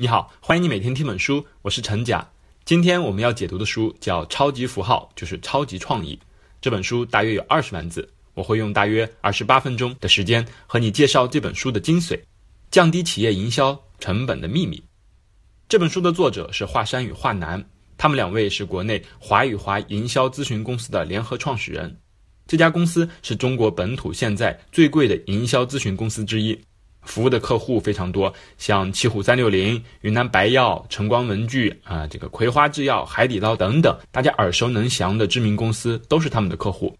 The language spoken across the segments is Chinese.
你好，欢迎你每天听本书，我是陈甲。今天我们要解读的书叫《超级符号》，就是超级创意。这本书大约有二十万字，我会用大约二十八分钟的时间和你介绍这本书的精髓，降低企业营销成本的秘密。这本书的作者是华山与华南，他们两位是国内华与华营销咨询公司的联合创始人。这家公司是中国本土现在最贵的营销咨询公司之一。服务的客户非常多，像奇虎三六零、云南白药、晨光文具啊，这个葵花制药、海底捞等等，大家耳熟能详的知名公司都是他们的客户。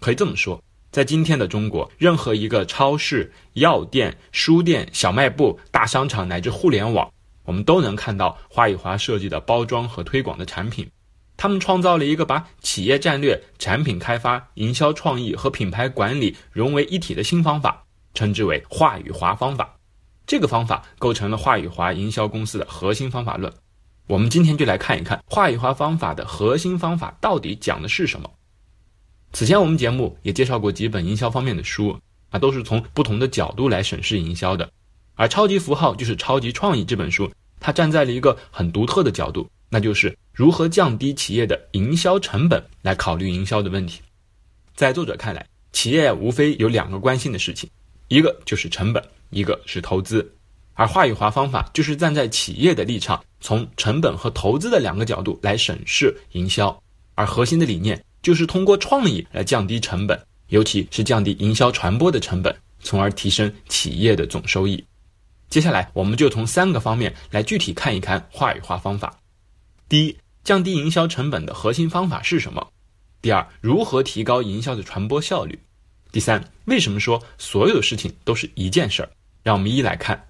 可以这么说，在今天的中国，任何一个超市、药店、书店、小卖部、大商场乃至互联网，我们都能看到华与华设计的包装和推广的产品。他们创造了一个把企业战略、产品开发、营销创意和品牌管理融为一体的新方法。称之为话语华方法，这个方法构成了话语华营销公司的核心方法论。我们今天就来看一看话语华方法的核心方法到底讲的是什么。此前我们节目也介绍过几本营销方面的书啊，都是从不同的角度来审视营销的。而《超级符号》就是《超级创意》这本书，它站在了一个很独特的角度，那就是如何降低企业的营销成本来考虑营销的问题。在作者看来，企业无非有两个关心的事情。一个就是成本，一个是投资，而话语华方法就是站在企业的立场，从成本和投资的两个角度来审视营销，而核心的理念就是通过创意来降低成本，尤其是降低营销传播的成本，从而提升企业的总收益。接下来，我们就从三个方面来具体看一看话语化方法。第一，降低营销成本的核心方法是什么？第二，如何提高营销的传播效率？第三，为什么说所有的事情都是一件事儿？让我们一一来看。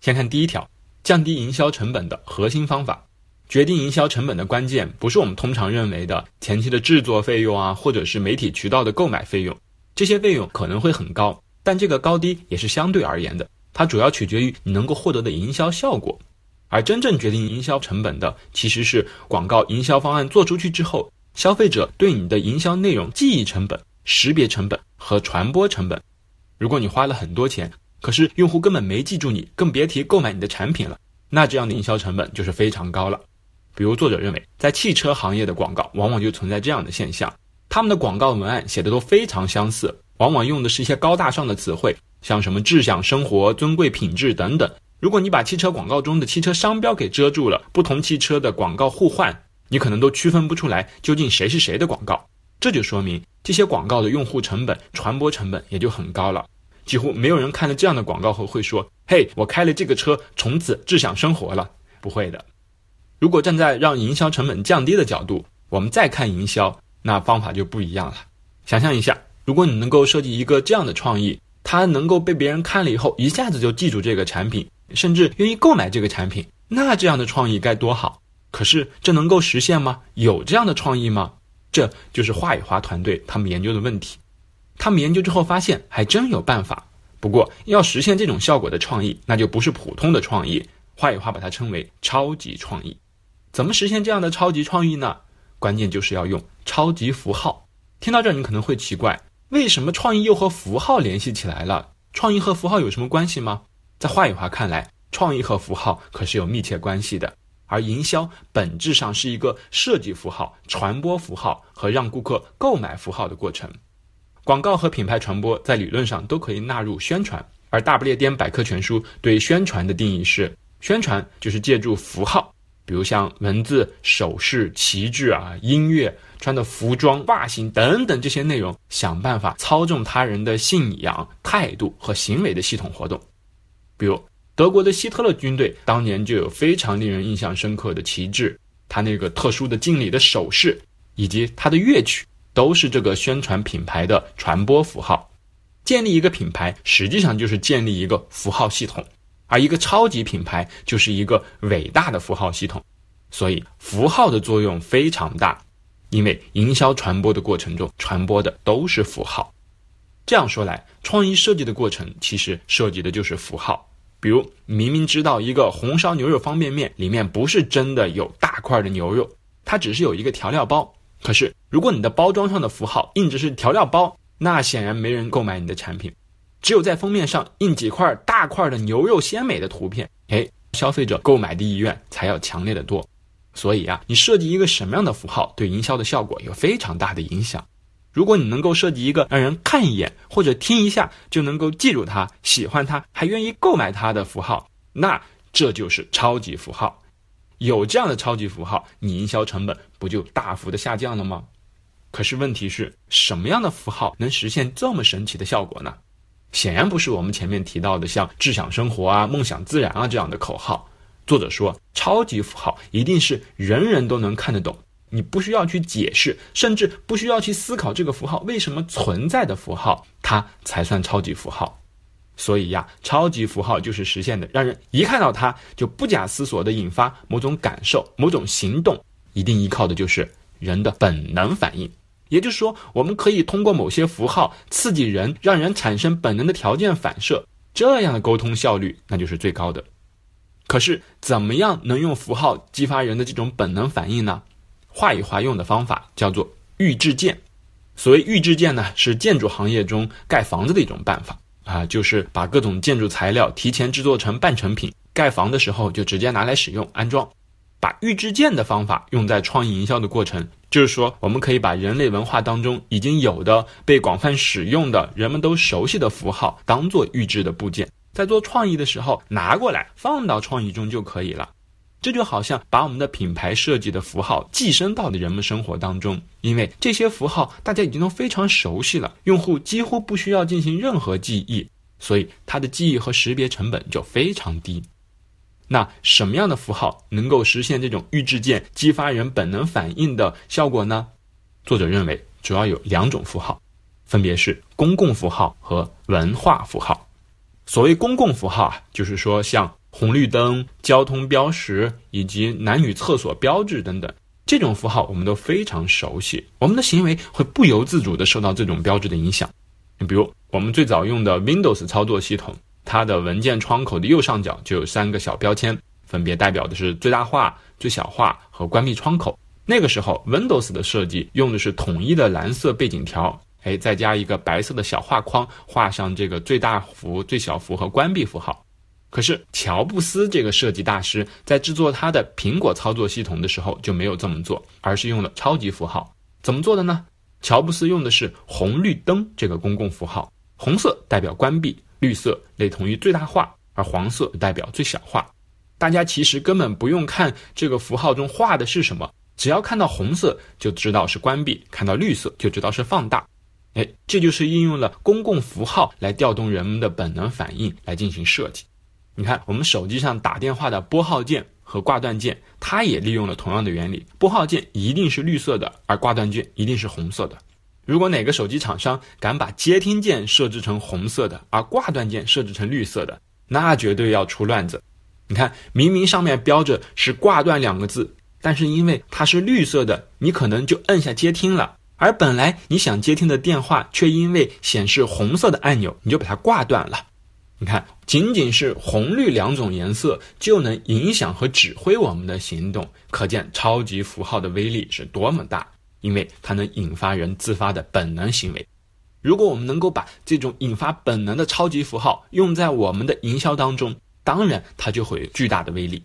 先看第一条，降低营销成本的核心方法。决定营销成本的关键，不是我们通常认为的前期的制作费用啊，或者是媒体渠道的购买费用。这些费用可能会很高，但这个高低也是相对而言的。它主要取决于你能够获得的营销效果。而真正决定营销成本的，其实是广告营销方案做出去之后，消费者对你的营销内容记忆成本、识别成本。和传播成本，如果你花了很多钱，可是用户根本没记住你，更别提购买你的产品了，那这样的营销成本就是非常高了。比如作者认为，在汽车行业的广告往往就存在这样的现象，他们的广告文案写的都非常相似，往往用的是一些高大上的词汇，像什么智享生活、尊贵品质等等。如果你把汽车广告中的汽车商标给遮住了，不同汽车的广告互换，你可能都区分不出来究竟谁是谁的广告。这就说明这些广告的用户成本、传播成本也就很高了。几乎没有人看了这样的广告后会说：“嘿，我开了这个车，从此智享生活了。”不会的。如果站在让营销成本降低的角度，我们再看营销，那方法就不一样了。想象一下，如果你能够设计一个这样的创意，它能够被别人看了以后一下子就记住这个产品，甚至愿意购买这个产品，那这样的创意该多好！可是这能够实现吗？有这样的创意吗？这就是华与华团队他们研究的问题，他们研究之后发现还真有办法。不过要实现这种效果的创意，那就不是普通的创意。华与华把它称为超级创意。怎么实现这样的超级创意呢？关键就是要用超级符号。听到这儿，你可能会奇怪，为什么创意又和符号联系起来了？创意和符号有什么关系吗？在华与华看来，创意和符号可是有密切关系的。而营销本质上是一个设计符号、传播符号和让顾客购买符号的过程。广告和品牌传播在理论上都可以纳入宣传，而大不列颠百科全书对宣传的定义是：宣传就是借助符号，比如像文字、手势、旗帜啊、音乐、穿的服装、发型等等这些内容，想办法操纵他人的信仰、态度和行为的系统活动，比如。德国的希特勒军队当年就有非常令人印象深刻的旗帜，他那个特殊的敬礼的手势，以及他的乐曲，都是这个宣传品牌的传播符号。建立一个品牌，实际上就是建立一个符号系统，而一个超级品牌就是一个伟大的符号系统。所以，符号的作用非常大，因为营销传播的过程中，传播的都是符号。这样说来，创意设计的过程其实涉及的就是符号。比如，明明知道一个红烧牛肉方便面里面不是真的有大块的牛肉，它只是有一个调料包。可是，如果你的包装上的符号印着是调料包，那显然没人购买你的产品。只有在封面上印几块大块的牛肉鲜美的图片，哎，消费者购买的意愿才要强烈的多。所以啊，你设计一个什么样的符号，对营销的效果有非常大的影响。如果你能够设计一个让人看一眼或者听一下就能够记住它、喜欢它、还愿意购买它的符号，那这就是超级符号。有这样的超级符号，你营销成本不就大幅的下降了吗？可是问题是什么样的符号能实现这么神奇的效果呢？显然不是我们前面提到的像“志享生活”啊、“梦想自然”啊这样的口号。作者说，超级符号一定是人人都能看得懂。你不需要去解释，甚至不需要去思考这个符号为什么存在的符号，它才算超级符号。所以呀，超级符号就是实现的，让人一看到它就不假思索地引发某种感受、某种行动。一定依靠的就是人的本能反应。也就是说，我们可以通过某些符号刺激人，让人产生本能的条件反射，这样的沟通效率那就是最高的。可是，怎么样能用符号激发人的这种本能反应呢？画一画用的方法叫做预制件。所谓预制件呢，是建筑行业中盖房子的一种办法啊，就是把各种建筑材料提前制作成半成品，盖房的时候就直接拿来使用安装。把预制件的方法用在创意营销的过程，就是说，我们可以把人类文化当中已经有的、被广泛使用的、人们都熟悉的符号，当做预制的部件，在做创意的时候拿过来放到创意中就可以了。这就好像把我们的品牌设计的符号寄生到了人们生活当中，因为这些符号大家已经都非常熟悉了，用户几乎不需要进行任何记忆，所以它的记忆和识别成本就非常低。那什么样的符号能够实现这种预制件激发人本能反应的效果呢？作者认为主要有两种符号，分别是公共符号和文化符号。所谓公共符号啊，就是说像。红绿灯、交通标识以及男女厕所标志等等，这种符号我们都非常熟悉。我们的行为会不由自主地受到这种标志的影响。比如，我们最早用的 Windows 操作系统，它的文件窗口的右上角就有三个小标签，分别代表的是最大化、最小化和关闭窗口。那个时候，Windows 的设计用的是统一的蓝色背景条，哎，再加一个白色的小画框，画上这个最大幅、最小幅和关闭符号。可是乔布斯这个设计大师在制作他的苹果操作系统的时候就没有这么做，而是用了超级符号。怎么做的呢？乔布斯用的是红绿灯这个公共符号，红色代表关闭，绿色类同于最大化，而黄色代表最小化。大家其实根本不用看这个符号中画的是什么，只要看到红色就知道是关闭，看到绿色就知道是放大。哎，这就是应用了公共符号来调动人们的本能反应来进行设计。你看，我们手机上打电话的拨号键和挂断键，它也利用了同样的原理。拨号键一定是绿色的，而挂断键一定是红色的。如果哪个手机厂商敢把接听键设置成红色的，而挂断键设置成绿色的，那绝对要出乱子。你看，明明上面标着是“挂断”两个字，但是因为它是绿色的，你可能就摁下接听了，而本来你想接听的电话却因为显示红色的按钮，你就把它挂断了。你看，仅仅是红绿两种颜色就能影响和指挥我们的行动，可见超级符号的威力是多么大。因为它能引发人自发的本能行为。如果我们能够把这种引发本能的超级符号用在我们的营销当中，当然它就会有巨大的威力。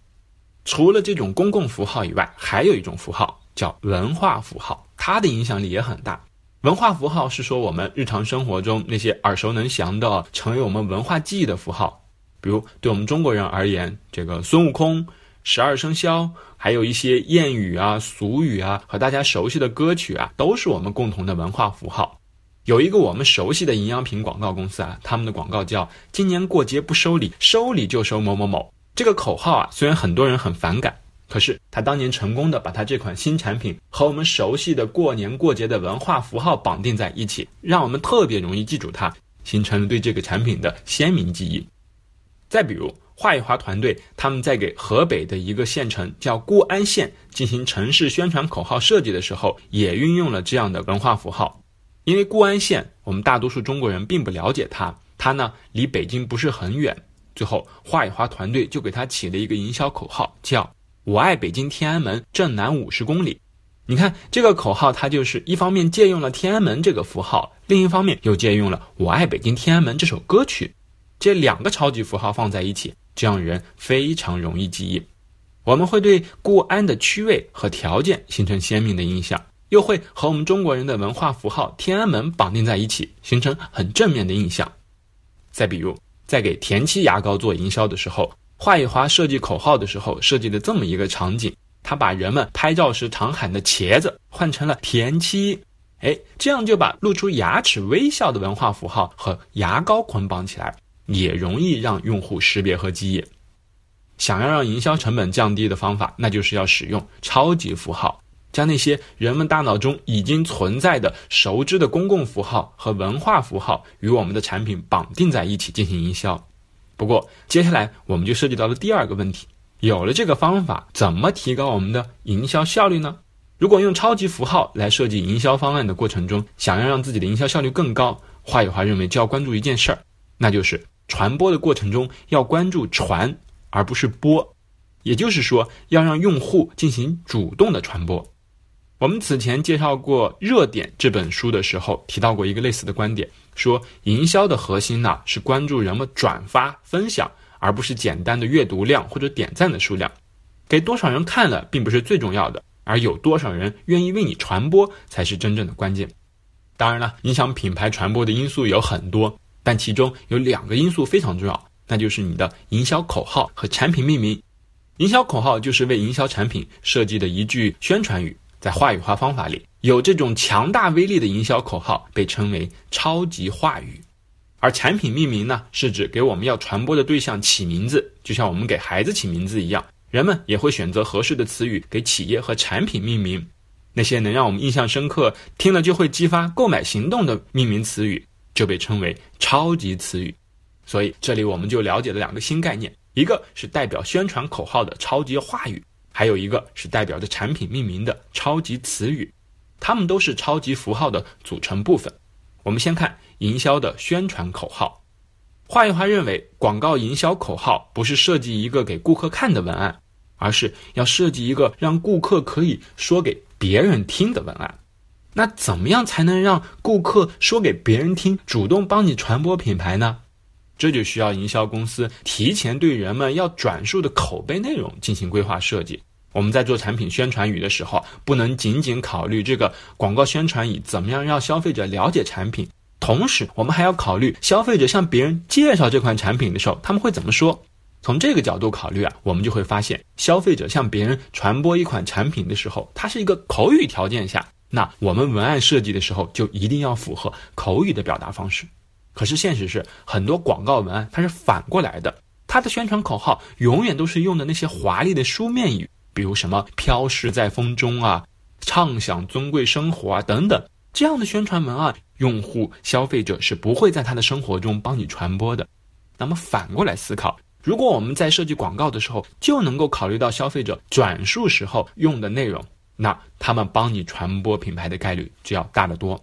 除了这种公共符号以外，还有一种符号叫文化符号，它的影响力也很大。文化符号是说我们日常生活中那些耳熟能详的、成为我们文化记忆的符号，比如对我们中国人而言，这个孙悟空、十二生肖，还有一些谚语啊、俗语啊，和大家熟悉的歌曲啊，都是我们共同的文化符号。有一个我们熟悉的营养品广告公司啊，他们的广告叫“今年过节不收礼，收礼就收某某某”。这个口号啊，虽然很多人很反感。可是他当年成功的把他这款新产品和我们熟悉的过年过节的文化符号绑定在一起，让我们特别容易记住它，形成了对这个产品的鲜明记忆。再比如，华谊华团队他们在给河北的一个县城叫固安县进行城市宣传口号设计的时候，也运用了这样的文化符号。因为固安县我们大多数中国人并不了解它，它呢离北京不是很远。最后，华谊华团队就给它起了一个营销口号，叫。我爱北京天安门，正南五十公里。你看这个口号，它就是一方面借用了天安门这个符号，另一方面又借用了“我爱北京天安门”这首歌曲。这两个超级符号放在一起，这样人非常容易记忆。我们会对固安的区位和条件形成鲜明的印象，又会和我们中国人的文化符号天安门绑定在一起，形成很正面的印象。再比如，在给田七牙膏做营销的时候，华宇华设计口号的时候设计的这么一个场景，他把人们拍照时常喊的“茄子”换成了“田七”，哎，这样就把露出牙齿微笑的文化符号和牙膏捆绑起来，也容易让用户识别和记忆。想要让营销成本降低的方法，那就是要使用超级符号，将那些人们大脑中已经存在的熟知的公共符号和文化符号与我们的产品绑定在一起进行营销。不过，接下来我们就涉及到了第二个问题：有了这个方法，怎么提高我们的营销效率呢？如果用超级符号来设计营销方案的过程中，想要让自己的营销效率更高，华语华认为就要关注一件事儿，那就是传播的过程中要关注传。而不是播，也就是说，要让用户进行主动的传播。我们此前介绍过《热点》这本书的时候，提到过一个类似的观点，说营销的核心呢是关注人们转发、分享，而不是简单的阅读量或者点赞的数量。给多少人看了并不是最重要的，而有多少人愿意为你传播才是真正的关键。当然了，影响品牌传播的因素有很多，但其中有两个因素非常重要。那就是你的营销口号和产品命名。营销口号就是为营销产品设计的一句宣传语，在话语化方法里，有这种强大威力的营销口号被称为超级话语。而产品命名呢，是指给我们要传播的对象起名字，就像我们给孩子起名字一样，人们也会选择合适的词语给企业和产品命名。那些能让我们印象深刻、听了就会激发购买行动的命名词语，就被称为超级词语。所以这里我们就了解了两个新概念，一个是代表宣传口号的超级话语，还有一个是代表着产品命名的超级词语，它们都是超级符号的组成部分。我们先看营销的宣传口号。话语话认为，广告营销口号不是设计一个给顾客看的文案，而是要设计一个让顾客可以说给别人听的文案。那怎么样才能让顾客说给别人听，主动帮你传播品牌呢？这就需要营销公司提前对人们要转述的口碑内容进行规划设计。我们在做产品宣传语的时候，不能仅仅考虑这个广告宣传语怎么样让消费者了解产品，同时我们还要考虑消费者向别人介绍这款产品的时候他们会怎么说。从这个角度考虑啊，我们就会发现，消费者向别人传播一款产品的时候，它是一个口语条件下，那我们文案设计的时候就一定要符合口语的表达方式。可是现实是，很多广告文案它是反过来的，它的宣传口号永远都是用的那些华丽的书面语，比如什么“飘逝在风中”啊，“畅享尊贵生活”啊等等这样的宣传文案，用户消费者是不会在他的生活中帮你传播的。那么反过来思考，如果我们在设计广告的时候就能够考虑到消费者转述时候用的内容，那他们帮你传播品牌的概率就要大得多。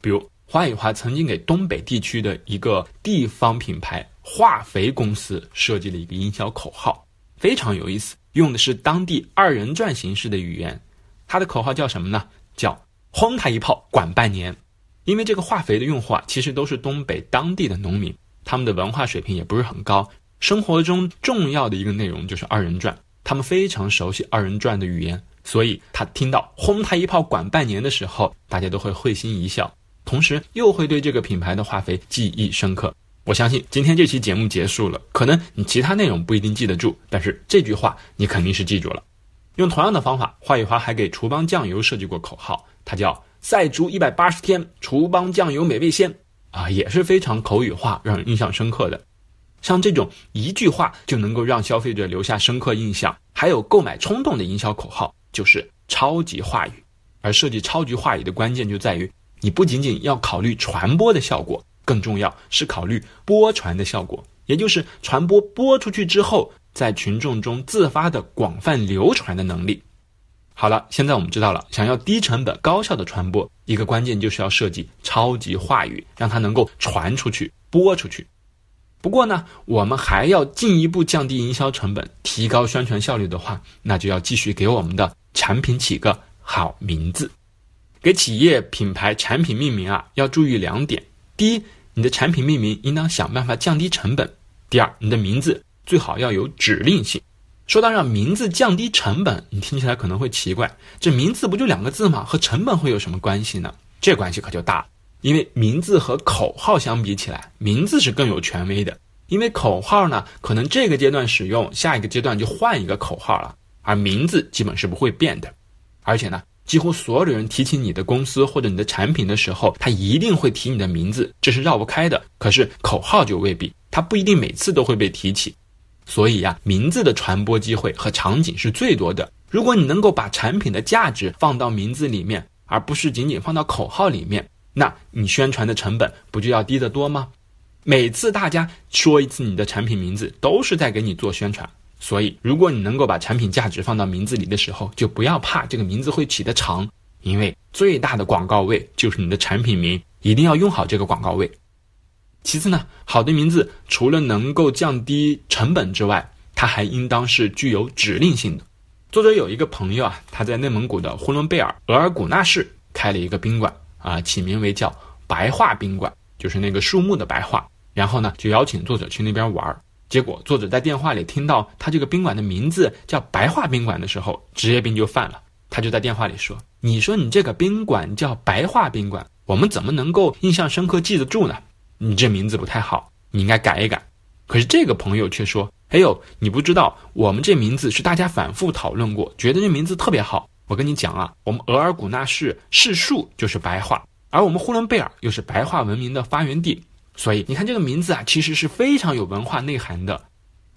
比如。华宇华曾经给东北地区的一个地方品牌化肥公司设计了一个营销口号，非常有意思，用的是当地二人转形式的语言。它的口号叫什么呢？叫“轰他一炮，管半年”。因为这个化肥的用户啊，其实都是东北当地的农民，他们的文化水平也不是很高，生活中重要的一个内容就是二人转，他们非常熟悉二人转的语言，所以他听到“轰他一炮，管半年”的时候，大家都会会心一笑。同时又会对这个品牌的化肥记忆深刻。我相信今天这期节目结束了，可能你其他内容不一定记得住，但是这句话你肯定是记住了。用同样的方法，华宇华还给厨邦酱油设计过口号，它叫“赛猪一百八十天，厨邦酱油美味鲜”，啊，也是非常口语化，让人印象深刻的。像这种一句话就能够让消费者留下深刻印象，还有购买冲动的营销口号，就是超级话语。而设计超级话语的关键就在于。你不仅仅要考虑传播的效果，更重要是考虑播传的效果，也就是传播播出去之后，在群众中自发的广泛流传的能力。好了，现在我们知道了，想要低成本高效的传播，一个关键就是要设计超级话语，让它能够传出去、播出去。不过呢，我们还要进一步降低营销成本，提高宣传效率的话，那就要继续给我们的产品起个好名字。给企业品牌产品命名啊，要注意两点：第一，你的产品命名应当想办法降低成本；第二，你的名字最好要有指令性。说到让名字降低成本，你听起来可能会奇怪，这名字不就两个字吗？和成本会有什么关系呢？这关系可就大了。因为名字和口号相比起来，名字是更有权威的。因为口号呢，可能这个阶段使用，下一个阶段就换一个口号了，而名字基本是不会变的。而且呢，几乎所有的人提起你的公司或者你的产品的时候，他一定会提你的名字，这是绕不开的。可是口号就未必，他不一定每次都会被提起。所以呀，名字的传播机会和场景是最多的。如果你能够把产品的价值放到名字里面，而不是仅仅放到口号里面，那你宣传的成本不就要低得多吗？每次大家说一次你的产品名字，都是在给你做宣传。所以，如果你能够把产品价值放到名字里的时候，就不要怕这个名字会起得长，因为最大的广告位就是你的产品名，一定要用好这个广告位。其次呢，好的名字除了能够降低成本之外，它还应当是具有指令性的。作者有一个朋友啊，他在内蒙古的呼伦贝尔额尔古纳市开了一个宾馆啊，起名为叫白桦宾馆，就是那个树木的白桦。然后呢，就邀请作者去那边玩儿。结果作者在电话里听到他这个宾馆的名字叫白桦宾馆的时候，职业病就犯了。他就在电话里说：“你说你这个宾馆叫白桦宾馆，我们怎么能够印象深刻记得住呢？”你这名字不太好，你应该改一改。可是这个朋友却说：“哎呦，你不知道，我们这名字是大家反复讨论过，觉得这名字特别好。我跟你讲啊，我们额尔古纳市市树就是白桦，而我们呼伦贝尔又是白桦文明的发源地，所以你看这个名字啊，其实是非常有文化内涵的。”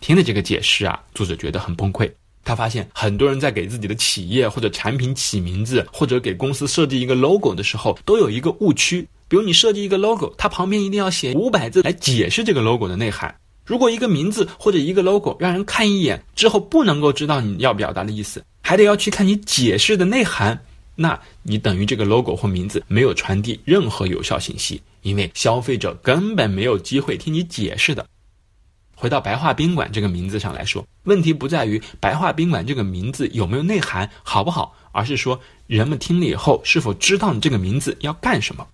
听了这个解释啊，作者觉得很崩溃。他发现很多人在给自己的企业或者产品起名字，或者给公司设计一个 logo 的时候，都有一个误区。比如你设计一个 logo，它旁边一定要写五百字来解释这个 logo 的内涵。如果一个名字或者一个 logo 让人看一眼之后不能够知道你要表达的意思，还得要去看你解释的内涵，那你等于这个 logo 或名字没有传递任何有效信息，因为消费者根本没有机会听你解释的。回到白桦宾馆这个名字上来说，问题不在于白桦宾馆这个名字有没有内涵好不好，而是说人们听了以后是否知道你这个名字要干什么。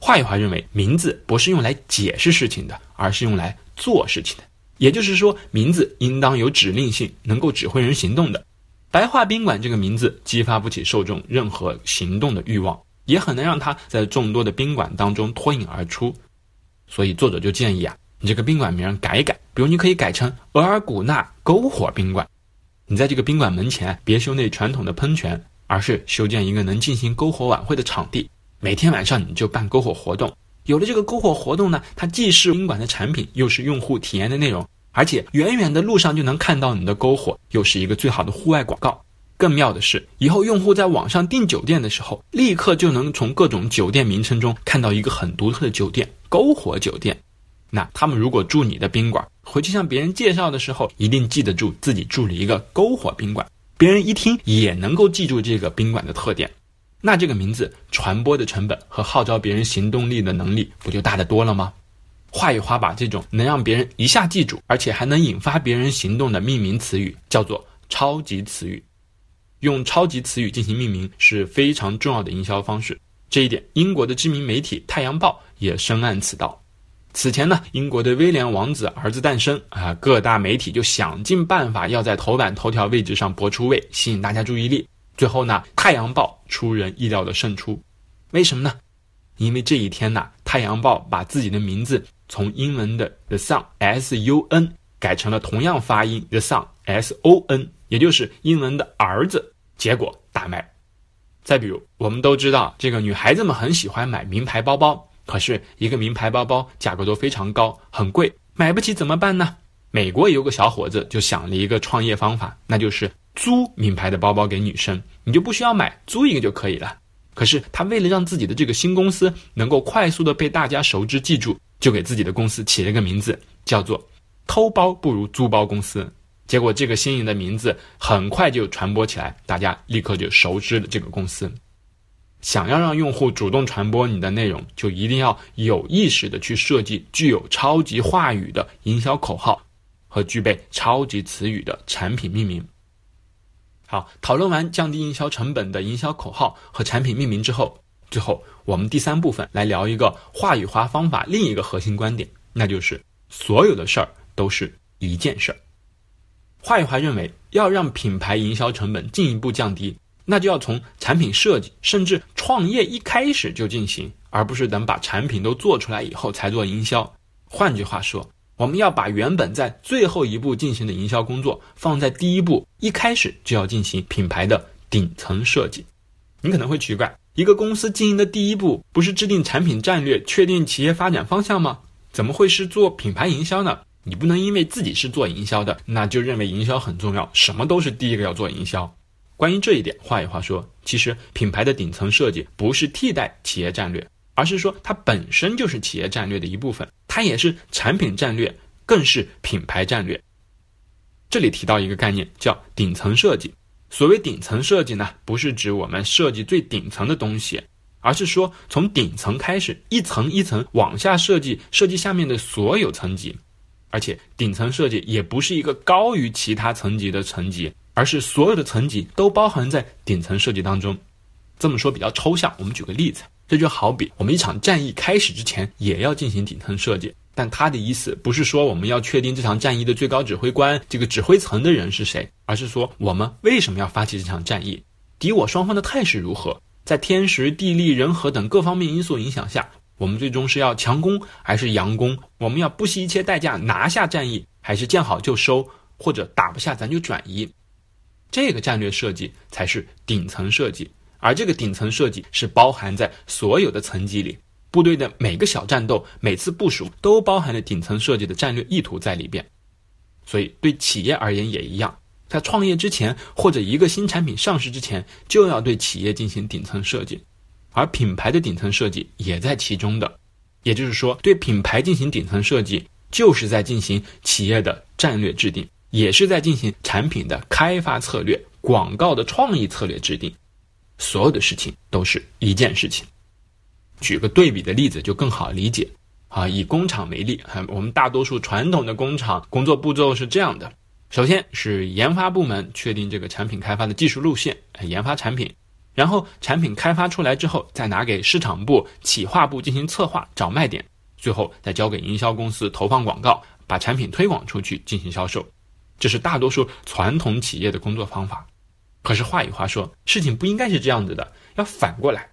华语华认为，名字不是用来解释事情的，而是用来做事情的。也就是说，名字应当有指令性，能够指挥人行动的。白桦宾馆这个名字激发不起受众任何行动的欲望，也很难让他在众多的宾馆当中脱颖而出。所以，作者就建议啊，你这个宾馆名改一改，比如你可以改成额尔古纳篝火宾馆。你在这个宾馆门前别修那传统的喷泉，而是修建一个能进行篝火晚会的场地。每天晚上你就办篝火活动，有了这个篝火活动呢，它既是宾馆的产品，又是用户体验的内容，而且远远的路上就能看到你的篝火，又是一个最好的户外广告。更妙的是，以后用户在网上订酒店的时候，立刻就能从各种酒店名称中看到一个很独特的酒店——篝火酒店。那他们如果住你的宾馆，回去向别人介绍的时候，一定记得住自己住了一个篝火宾馆，别人一听也能够记住这个宾馆的特点。那这个名字传播的成本和号召别人行动力的能力不就大得多了吗？话语花把这种能让别人一下记住，而且还能引发别人行动的命名词语叫做超级词语。用超级词语进行命名是非常重要的营销方式。这一点，英国的知名媒体《太阳报》也深谙此道。此前呢，英国的威廉王子儿子诞生啊，各大媒体就想尽办法要在头版头条位置上博出位，吸引大家注意力。最后呢，《太阳报》出人意料的胜出，为什么呢？因为这一天呢，《太阳报》把自己的名字从英文的 The Sun S U N 改成了同样发音 The Sun S O N，也就是英文的儿子，结果大卖。再比如，我们都知道这个女孩子们很喜欢买名牌包包，可是一个名牌包包价格都非常高，很贵，买不起怎么办呢？美国有个小伙子就想了一个创业方法，那就是。租名牌的包包给女生，你就不需要买，租一个就可以了。可是他为了让自己的这个新公司能够快速的被大家熟知记住，就给自己的公司起了个名字，叫做“偷包不如租包公司”。结果这个新颖的名字很快就传播起来，大家立刻就熟知了这个公司。想要让用户主动传播你的内容，就一定要有意识的去设计具有超级话语的营销口号和具备超级词语的产品命名。好，讨论完降低营销成本的营销口号和产品命名之后，最后我们第三部分来聊一个话语化方法另一个核心观点，那就是所有的事儿都是一件事儿。华语华认为，要让品牌营销成本进一步降低，那就要从产品设计甚至创业一开始就进行，而不是等把产品都做出来以后才做营销。换句话说，我们要把原本在最后一步进行的营销工作放在第一步，一开始就要进行品牌的顶层设计。你可能会奇怪，一个公司经营的第一步不是制定产品战略、确定企业发展方向吗？怎么会是做品牌营销呢？你不能因为自己是做营销的，那就认为营销很重要，什么都是第一个要做营销。关于这一点，话有话说，其实品牌的顶层设计不是替代企业战略，而是说它本身就是企业战略的一部分，它也是产品战略，更是品牌战略。这里提到一个概念叫顶层设计。所谓顶层设计呢，不是指我们设计最顶层的东西，而是说从顶层开始，一层一层往下设计，设计下面的所有层级。而且顶层设计也不是一个高于其他层级的层级，而是所有的层级都包含在顶层设计当中。这么说比较抽象，我们举个例子，这就好比我们一场战役开始之前也要进行顶层设计，但他的意思不是说我们要确定这场战役的最高指挥官这个指挥层的人是谁，而是说我们为什么要发起这场战役，敌我双方的态势如何，在天时地利人和等各方面因素影响下。我们最终是要强攻还是佯攻？我们要不惜一切代价拿下战役，还是见好就收？或者打不下咱就转移？这个战略设计才是顶层设计，而这个顶层设计是包含在所有的层级里，部队的每个小战斗、每次部署都包含了顶层设计的战略意图在里边。所以对企业而言也一样，在创业之前或者一个新产品上市之前，就要对企业进行顶层设计。而品牌的顶层设计也在其中的，也就是说，对品牌进行顶层设计，就是在进行企业的战略制定，也是在进行产品的开发策略、广告的创意策略制定。所有的事情都是一件事情。举个对比的例子就更好理解啊，以工厂为例，我们大多数传统的工厂工作步骤是这样的：首先是研发部门确定这个产品开发的技术路线，研发产品。然后产品开发出来之后，再拿给市场部、企划部进行策划、找卖点，最后再交给营销公司投放广告，把产品推广出去进行销售。这是大多数传统企业的工作方法。可是话与话说，事情不应该是这样子的，要反过来。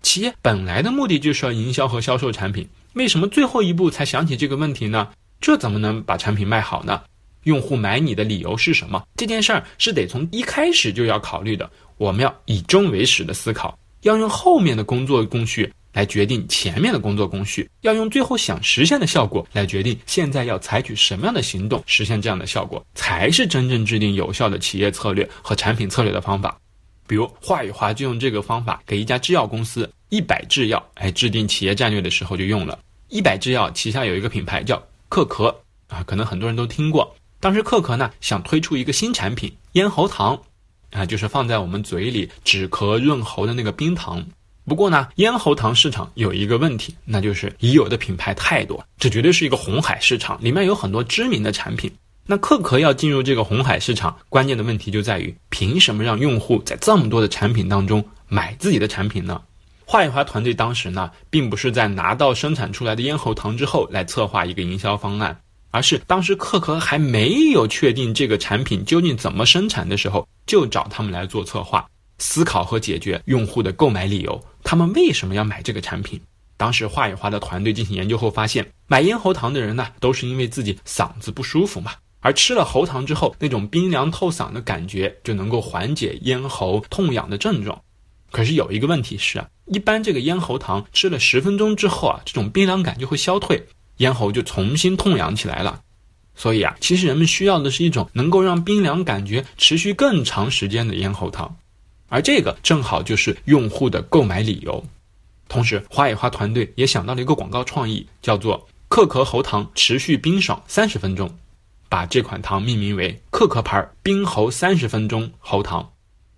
企业本来的目的就是要营销和销售产品，为什么最后一步才想起这个问题呢？这怎么能把产品卖好呢？用户买你的理由是什么？这件事儿是得从一开始就要考虑的。我们要以终为始的思考，要用后面的工作工序来决定前面的工作工序，要用最后想实现的效果来决定现在要采取什么样的行动实现这样的效果，才是真正制定有效的企业策略和产品策略的方法。比如华宇华就用这个方法给一家制药公司一百制药，哎，制定企业战略的时候就用了。一百制药旗下有一个品牌叫克壳啊，可能很多人都听过。当时克壳呢想推出一个新产品咽喉糖。啊，就是放在我们嘴里止咳润喉的那个冰糖。不过呢，咽喉糖市场有一个问题，那就是已有的品牌太多，这绝对是一个红海市场，里面有很多知名的产品。那克壳要进入这个红海市场，关键的问题就在于，凭什么让用户在这么多的产品当中买自己的产品呢？华宇华团队当时呢，并不是在拿到生产出来的咽喉糖之后来策划一个营销方案。而是当时克壳还没有确定这个产品究竟怎么生产的时候，就找他们来做策划、思考和解决用户的购买理由。他们为什么要买这个产品？当时华宇华的团队进行研究后发现，买咽喉糖的人呢，都是因为自己嗓子不舒服嘛。而吃了喉糖之后，那种冰凉透嗓的感觉就能够缓解咽喉痛痒的症状。可是有一个问题是啊，一般这个咽喉糖吃了十分钟之后啊，这种冰凉感就会消退。咽喉就重新痛痒起来了，所以啊，其实人们需要的是一种能够让冰凉感觉持续更长时间的咽喉糖，而这个正好就是用户的购买理由。同时，花野花团队也想到了一个广告创意，叫做“克壳喉糖持续冰爽三十分钟”，把这款糖命名为“克壳牌冰喉三十分钟喉糖”。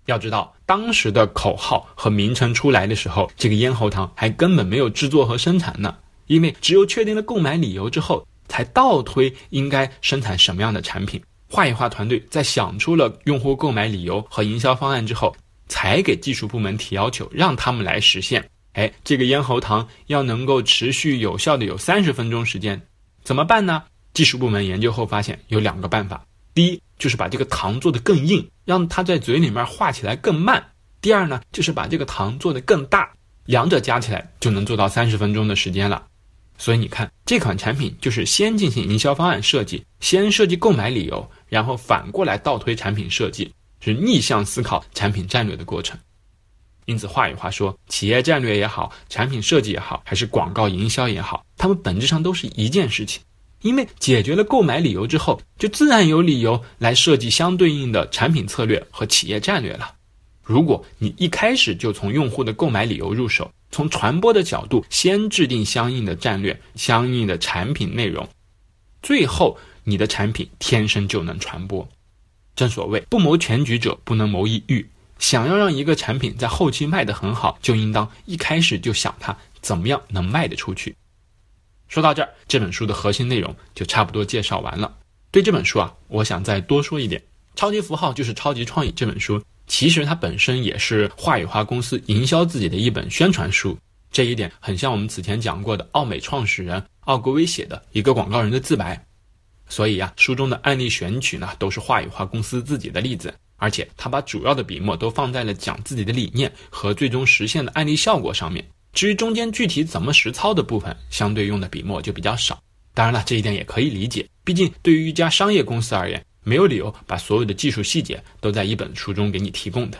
要知道，当时的口号和名称出来的时候，这个咽喉糖还根本没有制作和生产呢。因为只有确定了购买理由之后，才倒推应该生产什么样的产品。画一画团队在想出了用户购买理由和营销方案之后，才给技术部门提要求，让他们来实现。哎，这个咽喉糖要能够持续有效的有三十分钟时间，怎么办呢？技术部门研究后发现有两个办法：第一，就是把这个糖做得更硬，让它在嘴里面化起来更慢；第二呢，就是把这个糖做得更大，两者加起来就能做到三十分钟的时间了。所以你看，这款产品就是先进行营销方案设计，先设计购买理由，然后反过来倒推产品设计，是逆向思考产品战略的过程。因此，话语话说，企业战略也好，产品设计也好，还是广告营销也好，它们本质上都是一件事情。因为解决了购买理由之后，就自然有理由来设计相对应的产品策略和企业战略了。如果你一开始就从用户的购买理由入手，从传播的角度先制定相应的战略、相应的产品内容，最后你的产品天生就能传播。正所谓不谋全局者不能谋一域。想要让一个产品在后期卖得很好，就应当一开始就想它怎么样能卖得出去。说到这儿，这本书的核心内容就差不多介绍完了。对这本书啊，我想再多说一点。超级符号就是超级创意这本书，其实它本身也是话语化公司营销自己的一本宣传书。这一点很像我们此前讲过的奥美创始人奥格威写的一个广告人的自白。所以呀，书中的案例选取呢，都是话语化公司自己的例子。而且他把主要的笔墨都放在了讲自己的理念和最终实现的案例效果上面。至于中间具体怎么实操的部分，相对用的笔墨就比较少。当然了，这一点也可以理解，毕竟对于一家商业公司而言，没有理由把所有的技术细节都在一本书中给你提供的。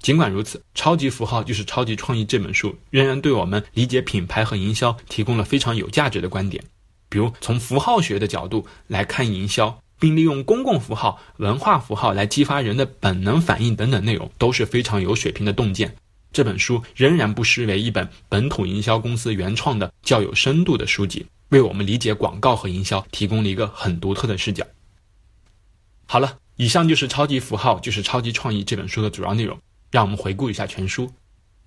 尽管如此，《超级符号就是超级创意》这本书仍然对我们理解品牌和营销提供了非常有价值的观点，比如从符号学的角度来看营销。并利用公共符号、文化符号来激发人的本能反应等等内容都是非常有水平的洞见。这本书仍然不失为一本本土营销公司原创的较有深度的书籍，为我们理解广告和营销提供了一个很独特的视角。好了，以上就是《超级符号就是超级创意》这本书的主要内容。让我们回顾一下全书。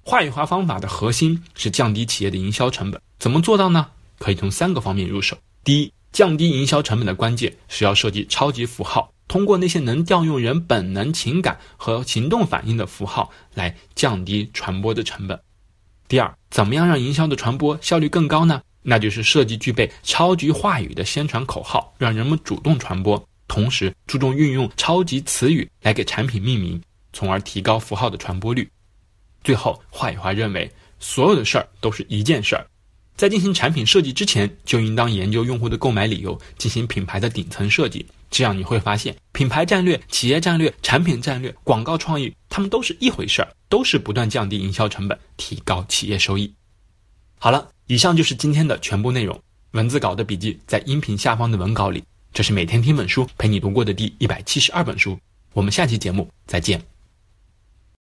话语化方法的核心是降低企业的营销成本，怎么做到呢？可以从三个方面入手。第一。降低营销成本的关键是要设计超级符号，通过那些能调用人本能情感和行动反应的符号来降低传播的成本。第二，怎么样让营销的传播效率更高呢？那就是设计具备超级话语的宣传口号，让人们主动传播，同时注重运用超级词语来给产品命名，从而提高符号的传播率。最后，话语化认为，所有的事儿都是一件事儿。在进行产品设计之前，就应当研究用户的购买理由，进行品牌的顶层设计。这样你会发现，品牌战略、企业战略、产品战略、广告创意，它们都是一回事儿，都是不断降低营销成本，提高企业收益。好了，以上就是今天的全部内容。文字稿的笔记在音频下方的文稿里。这是每天听本书陪你读过的第一百七十二本书。我们下期节目再见。